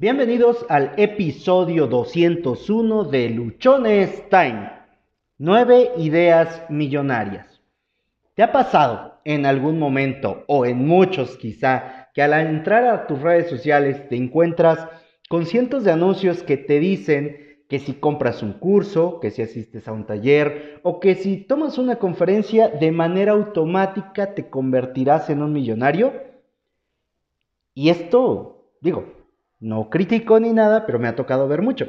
Bienvenidos al episodio 201 de Luchones Time. Nueve ideas millonarias. ¿Te ha pasado en algún momento, o en muchos quizá, que al entrar a tus redes sociales te encuentras con cientos de anuncios que te dicen que si compras un curso, que si asistes a un taller o que si tomas una conferencia de manera automática te convertirás en un millonario? Y esto, digo, no critico ni nada, pero me ha tocado ver mucho.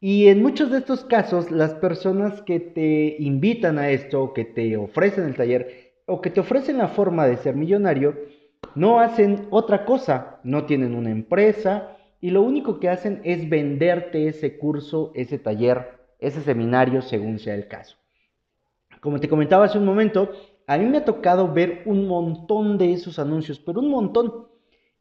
Y en muchos de estos casos, las personas que te invitan a esto, que te ofrecen el taller, o que te ofrecen la forma de ser millonario, no hacen otra cosa, no tienen una empresa y lo único que hacen es venderte ese curso, ese taller, ese seminario, según sea el caso. Como te comentaba hace un momento, a mí me ha tocado ver un montón de esos anuncios, pero un montón.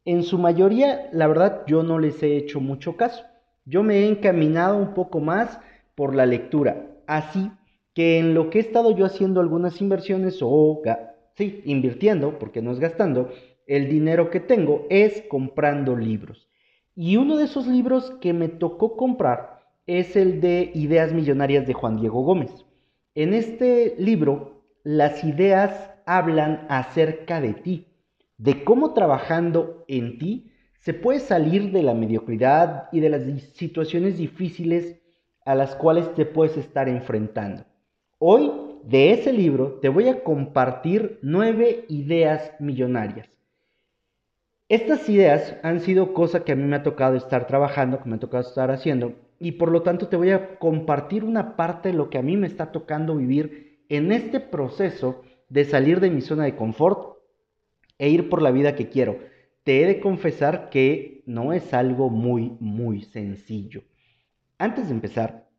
En su mayoría, la verdad, yo no les he hecho mucho caso. Yo me he encaminado un poco más por la lectura. Así que en lo que he estado yo haciendo algunas inversiones o, sí, invirtiendo, porque no es gastando, el dinero que tengo es comprando libros. Y uno de esos libros que me tocó comprar es el de Ideas Millonarias de Juan Diego Gómez. En este libro, las ideas hablan acerca de ti de cómo trabajando en ti se puede salir de la mediocridad y de las situaciones difíciles a las cuales te puedes estar enfrentando. Hoy, de ese libro, te voy a compartir nueve ideas millonarias. Estas ideas han sido cosas que a mí me ha tocado estar trabajando, que me ha tocado estar haciendo, y por lo tanto te voy a compartir una parte de lo que a mí me está tocando vivir en este proceso de salir de mi zona de confort e ir por la vida que quiero. Te he de confesar que no es algo muy, muy sencillo. Antes de empezar,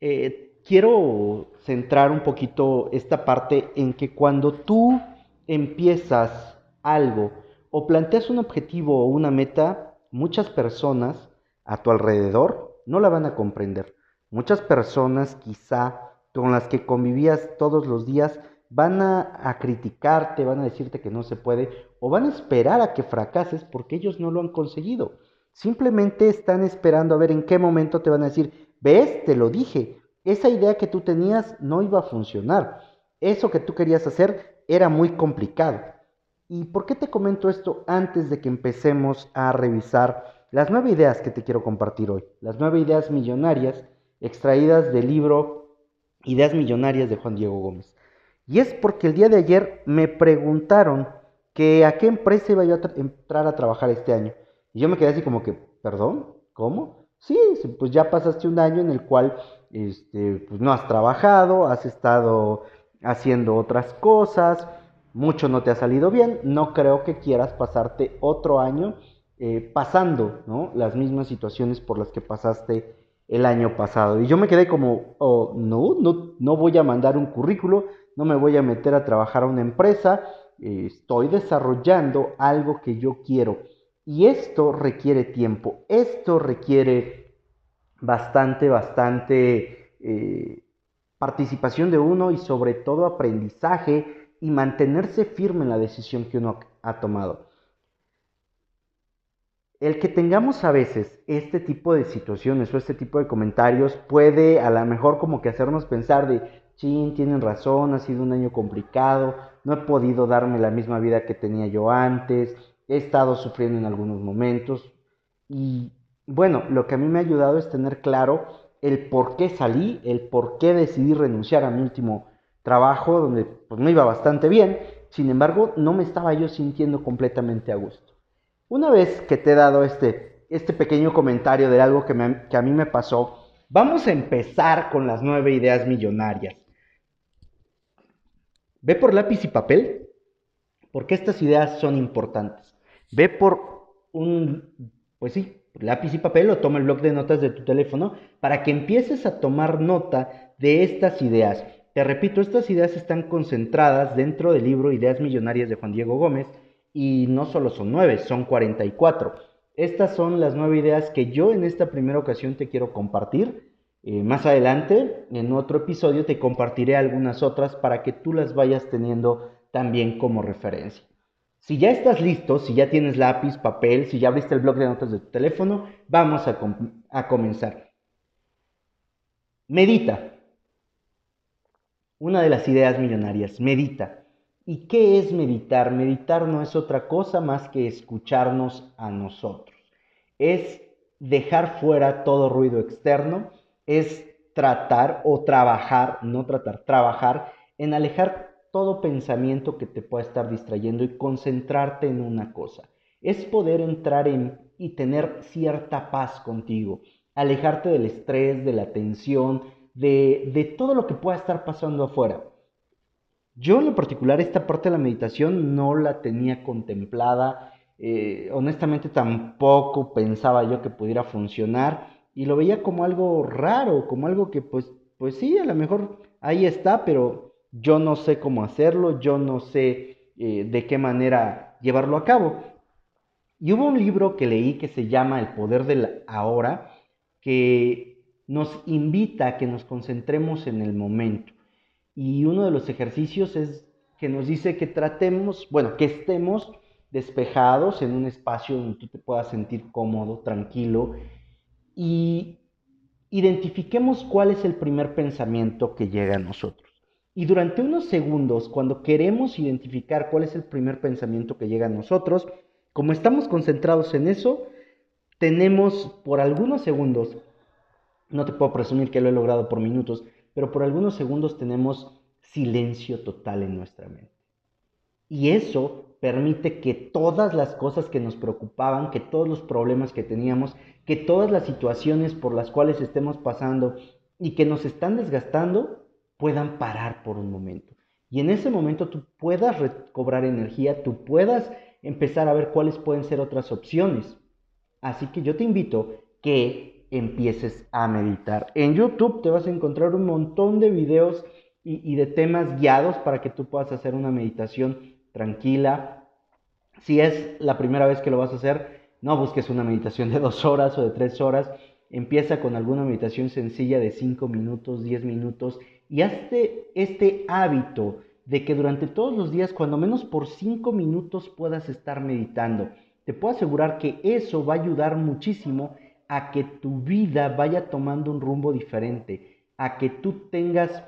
eh, quiero centrar un poquito esta parte en que cuando tú empiezas algo o planteas un objetivo o una meta, muchas personas a tu alrededor no la van a comprender. Muchas personas quizá con las que convivías todos los días van a, criticarte, van a decirte que no se puede o van a esperar a que fracases porque ellos no lo han conseguido. Simplemente están esperando a ver en qué momento te van a decir, ves, te lo dije, esa idea que tú tenías no iba a funcionar, eso que tú querías hacer era muy complicado. ¿Y por qué te comento esto antes de que empecemos a revisar las nueve ideas que te quiero compartir hoy? Las nueve ideas millonarias extraídas del libro Ideas Millonarias de Juan Diego Gómez. Y es porque el día de ayer me preguntaron que a qué empresa iba yo a entrar a trabajar este año. Y yo me quedé así como que, perdón, ¿cómo? Sí, pues ya pasaste un año en el cual este, pues no has trabajado, has estado haciendo otras cosas, mucho no te ha salido bien, no creo que quieras pasarte otro año eh, pasando ¿no? las mismas situaciones por las que pasaste el año pasado. Y yo me quedé como, oh, no, no, no voy a mandar un currículo, no me voy a meter a trabajar a una empresa, estoy desarrollando algo que yo quiero. Y esto requiere tiempo, esto requiere bastante, bastante eh, participación de uno y sobre todo aprendizaje y mantenerse firme en la decisión que uno ha tomado. El que tengamos a veces este tipo de situaciones o este tipo de comentarios puede a lo mejor como que hacernos pensar de, sí, tienen razón, ha sido un año complicado, no he podido darme la misma vida que tenía yo antes, he estado sufriendo en algunos momentos y bueno, lo que a mí me ha ayudado es tener claro el por qué salí, el por qué decidí renunciar a mi último trabajo donde pues me iba bastante bien, sin embargo no me estaba yo sintiendo completamente a gusto. Una vez que te he dado este, este pequeño comentario de algo que, que a mí me pasó, vamos a empezar con las nueve ideas millonarias. Ve por lápiz y papel, porque estas ideas son importantes. Ve por un, pues sí, lápiz y papel o toma el blog de notas de tu teléfono para que empieces a tomar nota de estas ideas. Te repito, estas ideas están concentradas dentro del libro Ideas Millonarias de Juan Diego Gómez y no solo son nueve, son 44. Estas son las nueve ideas que yo en esta primera ocasión te quiero compartir eh, más adelante, en otro episodio, te compartiré algunas otras para que tú las vayas teniendo también como referencia. Si ya estás listo, si ya tienes lápiz, papel, si ya abriste el blog de notas de tu teléfono, vamos a, a comenzar. Medita. Una de las ideas millonarias, medita. ¿Y qué es meditar? Meditar no es otra cosa más que escucharnos a nosotros. Es dejar fuera todo ruido externo, es tratar o trabajar, no tratar, trabajar en alejar todo pensamiento que te pueda estar distrayendo y concentrarte en una cosa. Es poder entrar en y tener cierta paz contigo, alejarte del estrés, de la tensión, de, de todo lo que pueda estar pasando afuera. Yo en lo particular esta parte de la meditación no la tenía contemplada, eh, honestamente tampoco pensaba yo que pudiera funcionar y lo veía como algo raro, como algo que pues, pues sí, a lo mejor ahí está, pero yo no sé cómo hacerlo, yo no sé eh, de qué manera llevarlo a cabo. Y hubo un libro que leí que se llama El Poder del Ahora, que nos invita a que nos concentremos en el momento. Y uno de los ejercicios es que nos dice que tratemos, bueno, que estemos despejados en un espacio donde tú te puedas sentir cómodo, tranquilo y identifiquemos cuál es el primer pensamiento que llega a nosotros. Y durante unos segundos, cuando queremos identificar cuál es el primer pensamiento que llega a nosotros, como estamos concentrados en eso, tenemos por algunos segundos, no te puedo presumir que lo he logrado por minutos, pero por algunos segundos tenemos silencio total en nuestra mente. Y eso permite que todas las cosas que nos preocupaban, que todos los problemas que teníamos, que todas las situaciones por las cuales estemos pasando y que nos están desgastando, puedan parar por un momento. Y en ese momento tú puedas recobrar energía, tú puedas empezar a ver cuáles pueden ser otras opciones. Así que yo te invito que empieces a meditar. En YouTube te vas a encontrar un montón de videos y, de temas guiados para que tú puedas hacer una meditación tranquila. Si es la primera vez que lo vas a hacer, no busques una meditación de dos horas o de tres horas. Empieza con alguna meditación sencilla de cinco minutos, diez minutos y hazte este hábito de que durante todos los días, cuando menos por cinco minutos puedas estar meditando. Te puedo asegurar que eso va a ayudar muchísimo a que tu vida vaya tomando un rumbo diferente, a que tú tengas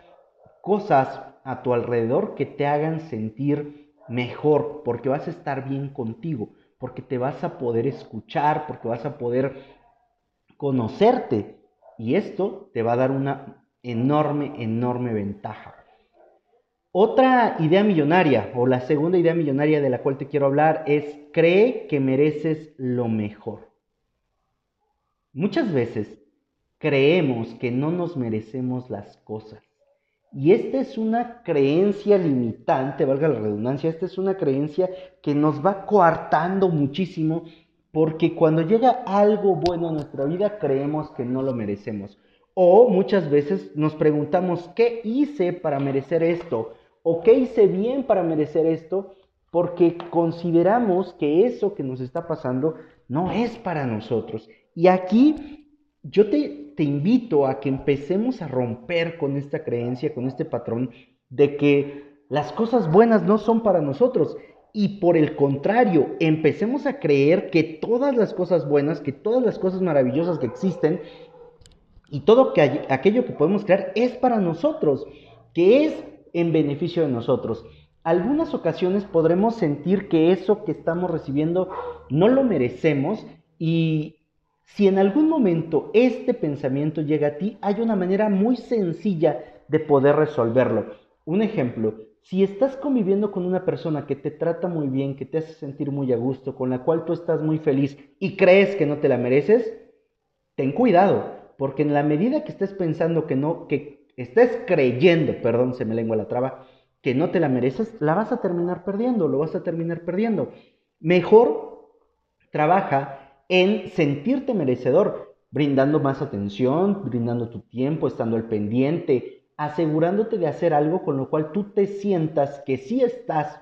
cosas a tu alrededor que te hagan sentir mejor, porque vas a estar bien contigo, porque te vas a poder escuchar, porque vas a poder conocerte. Y esto te va a dar una enorme, enorme ventaja. Otra idea millonaria, o la segunda idea millonaria de la cual te quiero hablar, es cree que mereces lo mejor. Muchas veces creemos que no nos merecemos las cosas. Y esta es una creencia limitante, valga la redundancia, esta es una creencia que nos va coartando muchísimo porque cuando llega algo bueno a nuestra vida creemos que no lo merecemos. O muchas veces nos preguntamos, ¿qué hice para merecer esto? ¿O qué hice bien para merecer esto? Porque consideramos que eso que nos está pasando no es para nosotros y aquí yo te, te invito a que empecemos a romper con esta creencia, con este patrón de que las cosas buenas no son para nosotros. Y por el contrario, empecemos a creer que todas las cosas buenas, que todas las cosas maravillosas que existen y todo que aquello que podemos crear es para nosotros, que es en beneficio de nosotros. Algunas ocasiones podremos sentir que eso que estamos recibiendo no lo merecemos y, si en algún momento este pensamiento llega a ti, hay una manera muy sencilla de poder resolverlo. Un ejemplo, si estás conviviendo con una persona que te trata muy bien, que te hace sentir muy a gusto, con la cual tú estás muy feliz y crees que no te la mereces, ten cuidado, porque en la medida que estés pensando que no, que estés creyendo, perdón, se me lengua la traba, que no te la mereces, la vas a terminar perdiendo, lo vas a terminar perdiendo. Mejor trabaja en sentirte merecedor, brindando más atención, brindando tu tiempo, estando al pendiente, asegurándote de hacer algo con lo cual tú te sientas que sí estás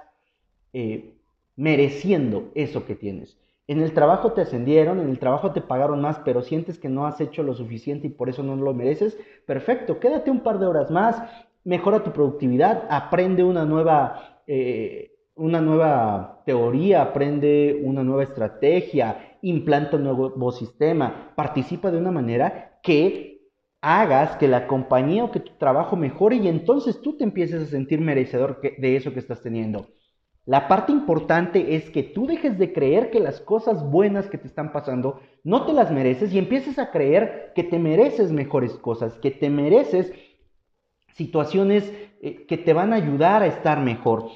eh, mereciendo eso que tienes. En el trabajo te ascendieron, en el trabajo te pagaron más, pero sientes que no has hecho lo suficiente y por eso no lo mereces. Perfecto, quédate un par de horas más, mejora tu productividad, aprende una nueva, eh, una nueva teoría, aprende una nueva estrategia, implanta un nuevo sistema, participa de una manera que hagas que la compañía o que tu trabajo mejore y entonces tú te empieces a sentir merecedor de eso que estás teniendo. La parte importante es que tú dejes de creer que las cosas buenas que te están pasando no te las mereces y empieces a creer que te mereces mejores cosas, que te mereces situaciones eh, que te van a ayudar a estar mejor.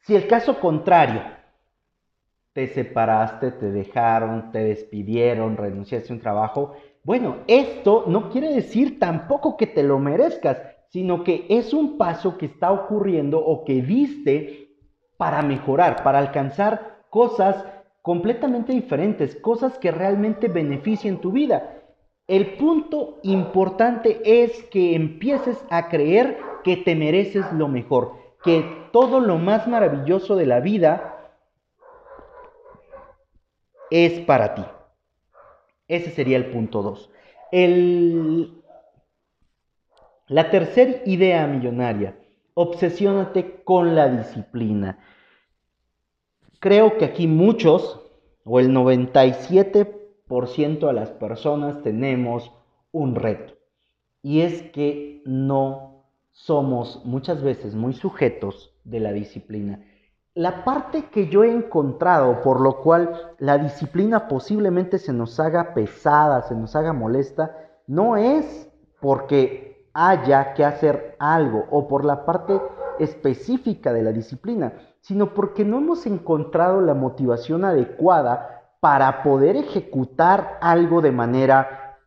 Si el caso contrario, te separaste, te dejaron, te despidieron, renunciaste a un trabajo, bueno, esto no quiere decir tampoco que te lo merezcas, sino que es un paso que está ocurriendo o que viste para mejorar, para alcanzar cosas completamente diferentes, cosas que realmente beneficien tu vida. El punto importante es que empieces a creer que te mereces lo mejor, que todo lo más maravilloso de la vida es para ti. Ese sería el punto 2. La tercera idea millonaria, obsesiónate con la disciplina. Creo que aquí muchos, o el 97% de las personas tenemos un reto. Y es que no somos muchas veces muy sujetos de la disciplina. La parte que yo he encontrado por lo cual la disciplina posiblemente se nos haga pesada, se nos haga molesta, no es porque haya que hacer algo o por la parte específica de la disciplina, sino porque no hemos encontrado la motivación adecuada para poder ejecutar algo de manera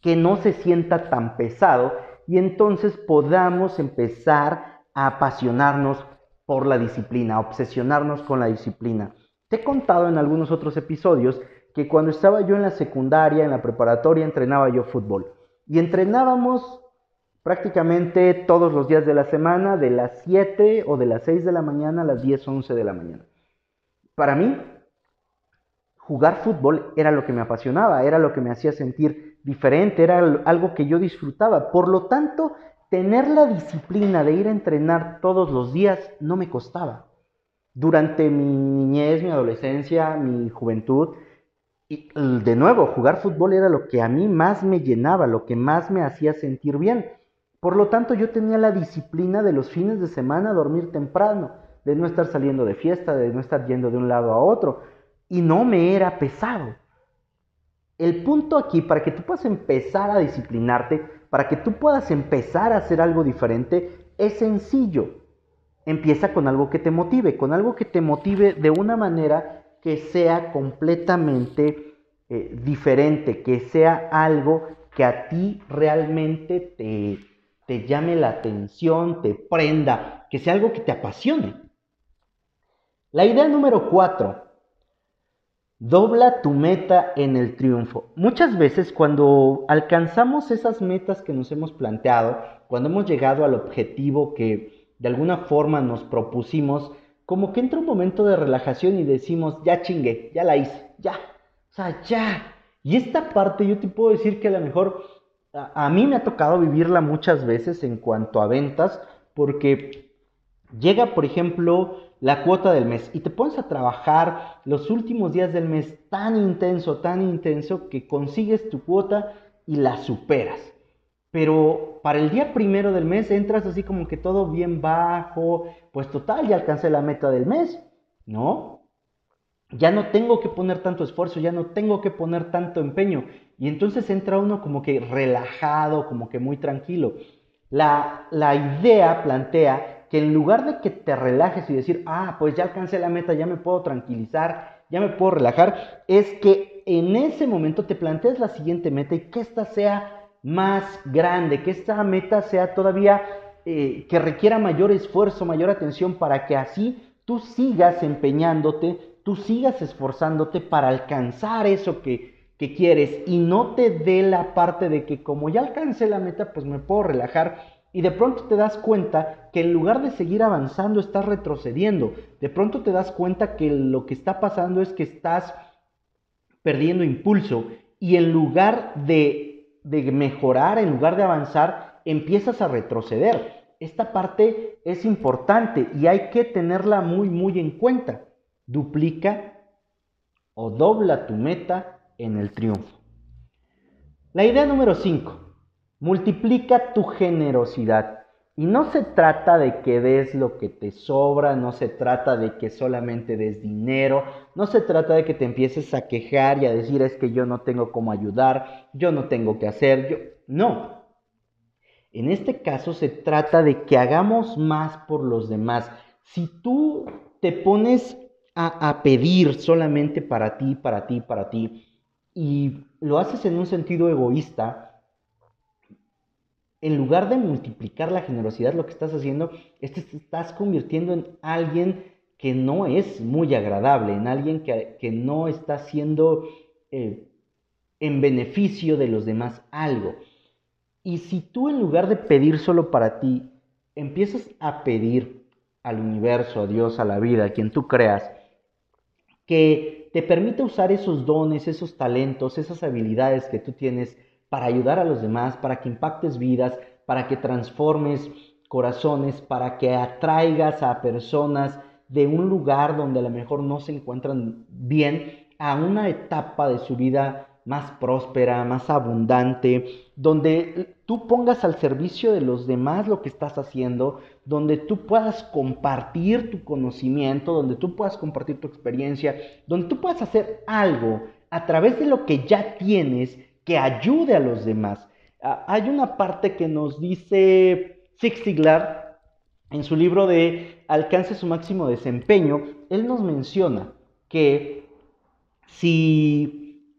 que no se sienta tan pesado y entonces podamos empezar a apasionarnos por la disciplina, obsesionarnos con la disciplina. Te he contado en algunos otros episodios que cuando estaba yo en la secundaria, en la preparatoria, entrenaba yo fútbol. Y entrenábamos prácticamente todos los días de la semana, de las 7 o de las 6 de la mañana a las 10 o 11 de la mañana. Para mí, jugar fútbol era lo que me apasionaba, era lo que me hacía sentir diferente, era algo que yo disfrutaba. Por lo tanto, tener la disciplina de ir a entrenar todos los días no me costaba. Durante mi niñez, mi adolescencia, mi juventud, y de nuevo, jugar fútbol era lo que a mí más me llenaba, lo que más me hacía sentir bien. Por lo tanto, yo tenía la disciplina de los fines de semana dormir temprano, de no estar saliendo de fiesta, de no estar yendo de un lado a otro, y no me era pesado. El punto aquí, para que tú puedas empezar a disciplinarte, para que tú puedas empezar a hacer algo diferente, es sencillo. Empieza con algo que te motive, con algo que te motive de una manera que sea completamente eh, diferente, que sea algo que a ti realmente te, te llame la atención, te prenda, que sea algo que te apasione. La idea número cuatro Dobla tu meta en el triunfo. Muchas veces cuando alcanzamos esas metas que nos hemos planteado, cuando hemos llegado al objetivo que de alguna forma nos propusimos, como que entra un momento de relajación y decimos, ya chingue, ya la hice, ya, o sea, ya. Y esta parte yo te puedo decir que a lo mejor a, a mí me ha tocado vivirla muchas veces en cuanto a ventas, porque llega, por ejemplo, la cuota del mes y te pones a trabajar los últimos días del mes tan intenso, tan intenso que consigues tu cuota y la superas. Pero para el día primero del mes entras así como que todo bien bajo, pues total, ya alcancé la meta del mes, ¿no? Ya no tengo que poner tanto esfuerzo, ya no tengo que poner tanto empeño. Y entonces entra uno como que relajado, como que muy tranquilo. La, la idea plantea que en lugar de que te relajes y decir, ah, pues ya alcancé la meta, ya me puedo tranquilizar, ya me puedo relajar, es que en ese momento te plantees la siguiente meta y que esta sea más grande, que esta meta sea todavía eh, que requiera mayor esfuerzo, mayor atención para que así tú sigas empeñándote, tú sigas esforzándote para alcanzar eso que, que quieres y no te dé la parte de que como ya alcancé la meta, pues me puedo relajar y de pronto te das cuenta que en lugar de seguir avanzando estás retrocediendo. De pronto te das cuenta que lo que está pasando es que estás perdiendo impulso y en lugar de, de mejorar, en lugar de avanzar, empiezas a retroceder. esta parte es importante y hay que tenerla muy, muy en cuenta. Duplica o dobla tu meta en el triunfo. La idea número 5. Multiplica tu generosidad. Y no se trata de que des lo que te sobra, no se trata de que solamente des dinero, no se trata de que te empieces a quejar y a decir es que yo no tengo cómo ayudar, yo no tengo que hacer, yo no. En este caso se trata de que hagamos más por los demás. Si tú te pones a, a pedir solamente para ti, para ti, para ti, y lo haces en un sentido egoísta, en lugar de multiplicar la generosidad, lo que estás haciendo es que te estás convirtiendo en alguien que no es muy agradable, en alguien que, no está haciendo eh, en beneficio de los demás algo. Y si tú en lugar de pedir solo para ti, empiezas a pedir al universo, a Dios, a la vida, a quien tú creas, que te permita usar esos dones, esos talentos, esas habilidades que tú tienes para ayudar a los demás, para que impactes vidas, para que transformes corazones, para que atraigas a personas de un lugar donde a lo mejor no se encuentran bien a una etapa de su vida más próspera, más abundante, donde tú pongas al servicio de los demás lo que estás haciendo, donde tú puedas compartir tu conocimiento, donde tú puedas compartir tu experiencia, donde tú puedas hacer algo a través de lo que ya tienes que ayude a los demás. Ah, hay una parte que nos dice Zig Ziglar en su libro de Alcance su máximo desempeño. Él nos menciona que si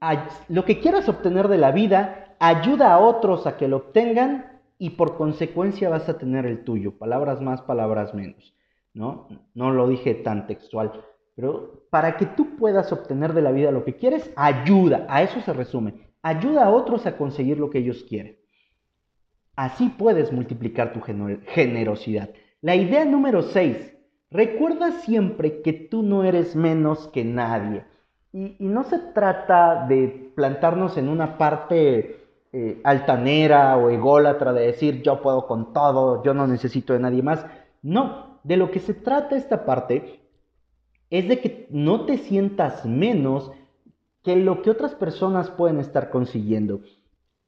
lo que quieras obtener de la vida ayuda a otros a que lo obtengan y por consecuencia vas a tener el tuyo. Palabras más, palabras menos. ¿no? No lo dije tan textual. Pero para que tú puedas obtener de la vida lo que quieres, ayuda. A eso se resume ayuda a otros a conseguir lo que ellos quieren. Así puedes multiplicar tu generosidad. La idea número 6. Recuerda siempre que tú no eres menos que nadie. Y, no se trata de plantarnos en una parte eh, altanera o ególatra de decir yo puedo con todo, yo no necesito de nadie más. No, de lo que se trata esta parte es de que no te sientas menos que lo que otras personas pueden estar consiguiendo.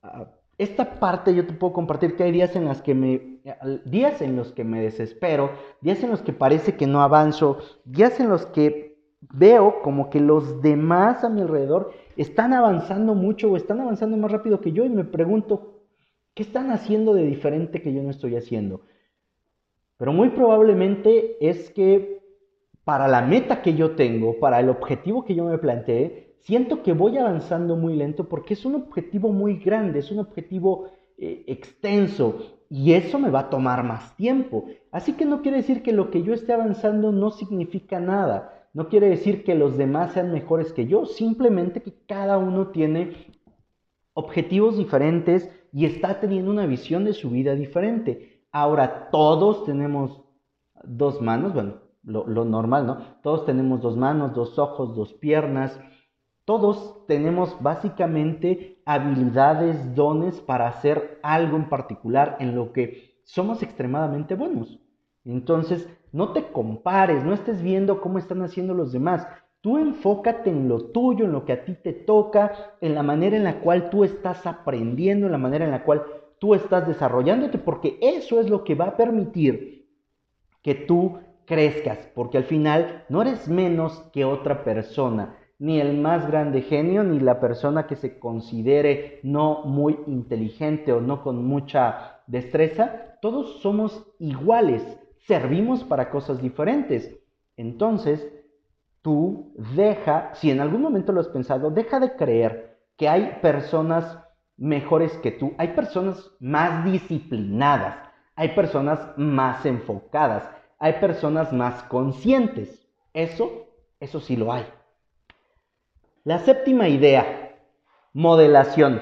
Ah, esta parte yo te puedo compartir que hay días en las que me días en los que me desespero, días en los que parece que no avanzo, días en los que veo como que los demás a mi alrededor están avanzando mucho o están avanzando más rápido que yo y me pregunto, ¿qué están haciendo de diferente que yo no estoy haciendo? Pero muy probablemente es que para la meta que yo tengo, para el objetivo que yo me planteé, siento que voy avanzando muy lento porque es un objetivo muy grande, es un objetivo eh, extenso y eso me va a tomar más tiempo. Así que no quiere decir que lo que yo esté avanzando no significa nada, no quiere decir que los demás sean mejores que yo, simplemente que cada uno tiene objetivos diferentes y está teniendo una visión de su vida diferente. Ahora, todos tenemos dos manos, bueno, lo, lo normal, ¿no? Todos tenemos dos manos, dos ojos, dos piernas, todos tenemos básicamente habilidades, dones para hacer algo en particular en lo que somos extremadamente buenos. Entonces, no te compares, no estés viendo cómo están haciendo los demás. Tú enfócate en lo tuyo, en lo que a ti te toca, en la manera en la cual tú estás aprendiendo, en la manera en la cual tú estás desarrollándote, porque eso es lo que va a permitir que tú crezcas, porque al final no eres menos que otra persona ni el más grande genio, ni la persona que se considere no muy inteligente o no con mucha destreza, todos somos iguales, servimos para cosas diferentes. Entonces, tú deja, si en algún momento lo has pensado, deja de creer que hay personas mejores que tú, hay personas más disciplinadas, hay personas más enfocadas, hay personas más conscientes. Eso, eso sí lo hay. La séptima idea, modelación.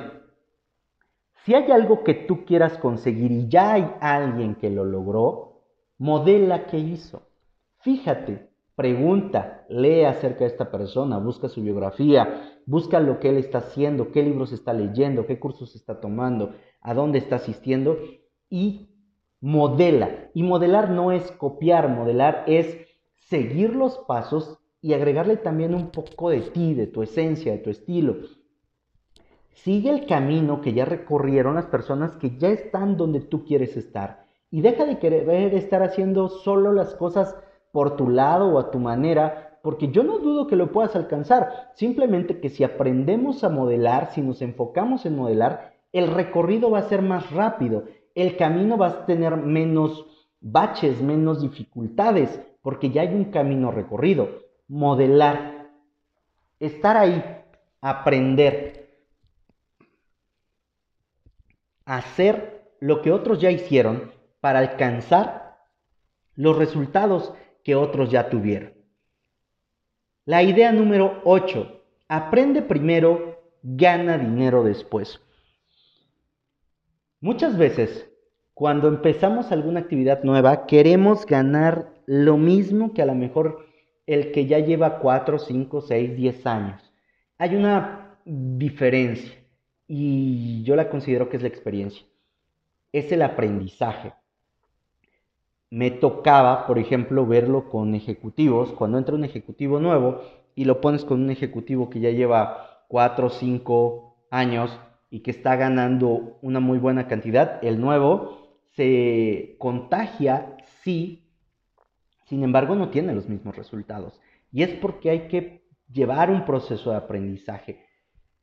Si hay algo que tú quieras conseguir y ya hay alguien que lo logró, modela qué hizo. Fíjate, pregunta, lee acerca de esta persona, busca su biografía, busca lo que él está haciendo, qué libros está leyendo, qué cursos está tomando, a dónde está asistiendo y modela. Y modelar no es copiar, modelar es seguir los pasos y agregarle también un poco de ti, de tu esencia, de tu estilo. Sigue el camino que ya recorrieron las personas que ya están donde tú quieres estar. Y deja de querer estar haciendo solo las cosas por tu lado o a tu manera, porque yo no dudo que lo puedas alcanzar. Simplemente que si aprendemos a modelar, si nos enfocamos en modelar, el recorrido va a ser más rápido, el camino va a tener menos baches, menos dificultades, porque ya hay un camino recorrido. Modelar, estar ahí, aprender, hacer lo que otros ya hicieron para alcanzar los resultados que otros ya tuvieron. La idea número 8. Aprende primero, gana dinero después. Muchas veces, cuando empezamos alguna actividad nueva, queremos ganar lo mismo que a lo mejor el que ya lleva 4, 5, 6, 10 años. Hay una diferencia y yo la considero que es la experiencia. Es el aprendizaje me tocaba, por ejemplo, verlo con ejecutivos, cuando entra un ejecutivo nuevo y lo pones con un ejecutivo que ya lleva 4 o 5 años y que está ganando una muy buena cantidad, el nuevo se contagia, sí, sin embargo no tiene los mismos resultados. Y es porque hay que llevar un proceso de aprendizaje.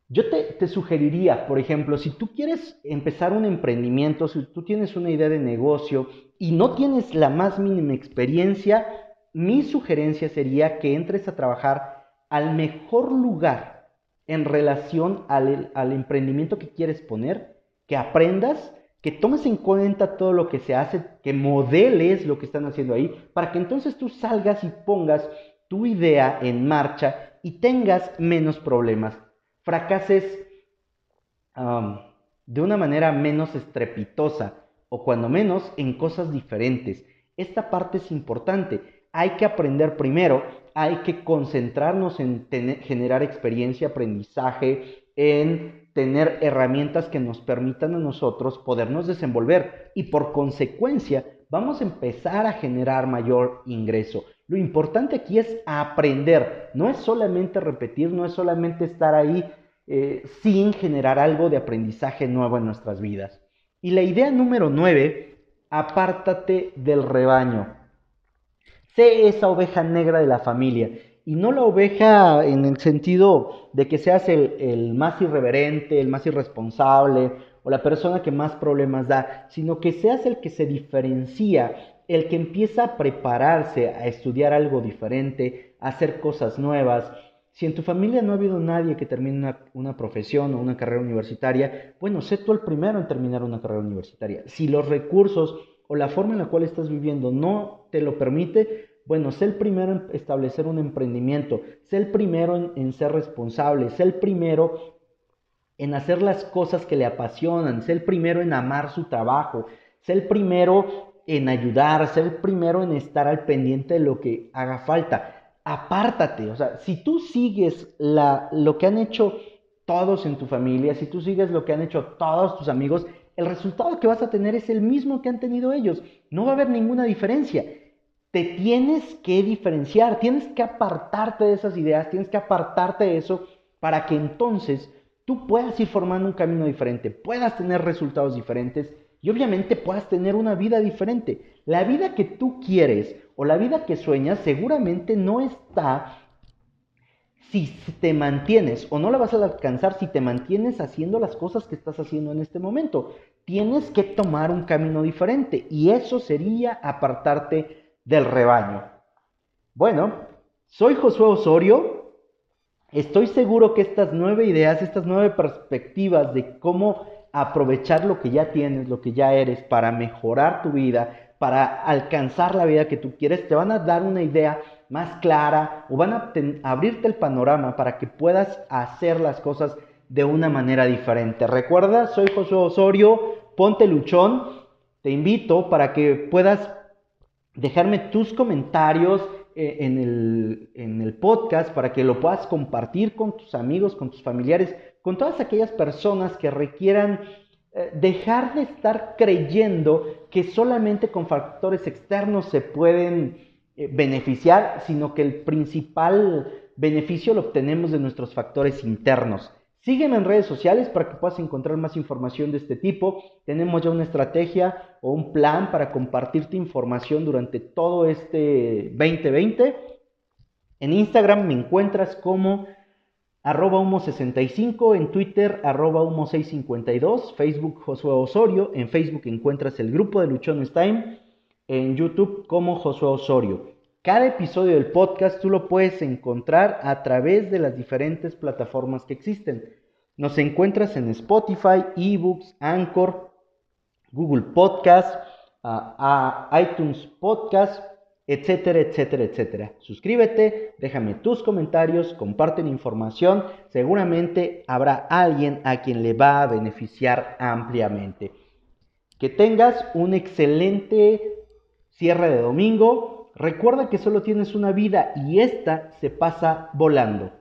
Yo te, sugeriría, por ejemplo, si tú quieres empezar un emprendimiento, si tú tienes una idea de negocio y no tienes la más mínima experiencia, mi sugerencia sería que entres a trabajar al mejor lugar en relación al, emprendimiento que quieres poner, que aprendas, que tomes en cuenta todo lo que se hace, que modeles lo que están haciendo ahí, para que entonces tú salgas y pongas tu idea en marcha y tengas menos problemas fracases de una manera menos estrepitosa o cuando menos en cosas diferentes. Esta parte es importante. Hay que aprender primero, hay que concentrarnos en generar experiencia, aprendizaje, en tener herramientas que nos permitan a nosotros podernos desenvolver y por consecuencia vamos a empezar a generar mayor ingreso. Lo importante aquí es aprender, no es solamente repetir, no es solamente estar ahí eh, sin generar algo de aprendizaje nuevo en nuestras vidas. Y la idea número nueve, apártate del rebaño. Sé esa oveja negra de la familia. Y no la oveja en el sentido de que seas el, el más irreverente, el más irresponsable o la persona que más problemas da, sino que seas el que se diferencia el que empieza a prepararse, a estudiar algo diferente, a hacer cosas nuevas. Si en tu familia no ha habido nadie que termine una, profesión o una carrera universitaria, bueno, sé tú el primero en terminar una carrera universitaria. Si los recursos o la forma en la cual estás viviendo no te lo permite, bueno, sé el primero en establecer un emprendimiento, sé el primero en, ser responsable, sé el primero en hacer las cosas que le apasionan, sé el primero en amar su trabajo, sé el primero en ayudar, ser el primero en estar al pendiente de lo que haga falta. Apártate, o sea, si tú sigues lo que han hecho todos en tu familia, si tú sigues lo que han hecho todos tus amigos, el resultado que vas a tener es el mismo que han tenido ellos. No va a haber ninguna diferencia. Te tienes que diferenciar, tienes que apartarte de esas ideas, tienes que apartarte de eso para que entonces tú puedas ir formando un camino diferente, puedas tener resultados diferentes y obviamente puedas tener una vida diferente. La vida que tú quieres o la vida que sueñas seguramente no está si te mantienes o no la vas a alcanzar si te mantienes haciendo las cosas que estás haciendo en este momento. Tienes que tomar un camino diferente y eso sería apartarte del rebaño. Bueno, soy Josué Osorio. Estoy seguro que estas nueve ideas, estas nueve perspectivas de cómo aprovechar lo que ya tienes, lo que ya eres, para mejorar tu vida, para alcanzar la vida que tú quieres, te van a dar una idea más clara o van a abrirte el panorama para que puedas hacer las cosas de una manera diferente. Recuerda, soy José Osorio, ponte luchón, te invito para que puedas dejarme tus comentarios eh, en, el, en el podcast, para que lo puedas compartir con tus amigos, con tus familiares, con todas aquellas personas que requieran eh, dejar de estar creyendo que solamente con factores externos se pueden eh, beneficiar, sino que el principal beneficio lo obtenemos de nuestros factores internos. Sígueme en redes sociales para que puedas encontrar más información de este tipo. Tenemos ya una estrategia o un plan para compartirte información durante todo este 2020. En Instagram me encuentras como arroba humo65, en Twitter arroba humo652, Facebook Josué Osorio, en Facebook encuentras el grupo de Luchones Time, en YouTube como Josué Osorio. Cada episodio del podcast tú lo puedes encontrar a través de las diferentes plataformas que existen. Nos encuentras en Spotify, eBooks, Anchor, Google Podcast, iTunes Podcast, etcétera, etcétera, etcétera. Suscríbete, déjame tus comentarios, comparte la información, seguramente habrá alguien a quien le va a beneficiar ampliamente. Que tengas un excelente cierre de domingo. Recuerda que solo tienes una vida y esta se pasa volando.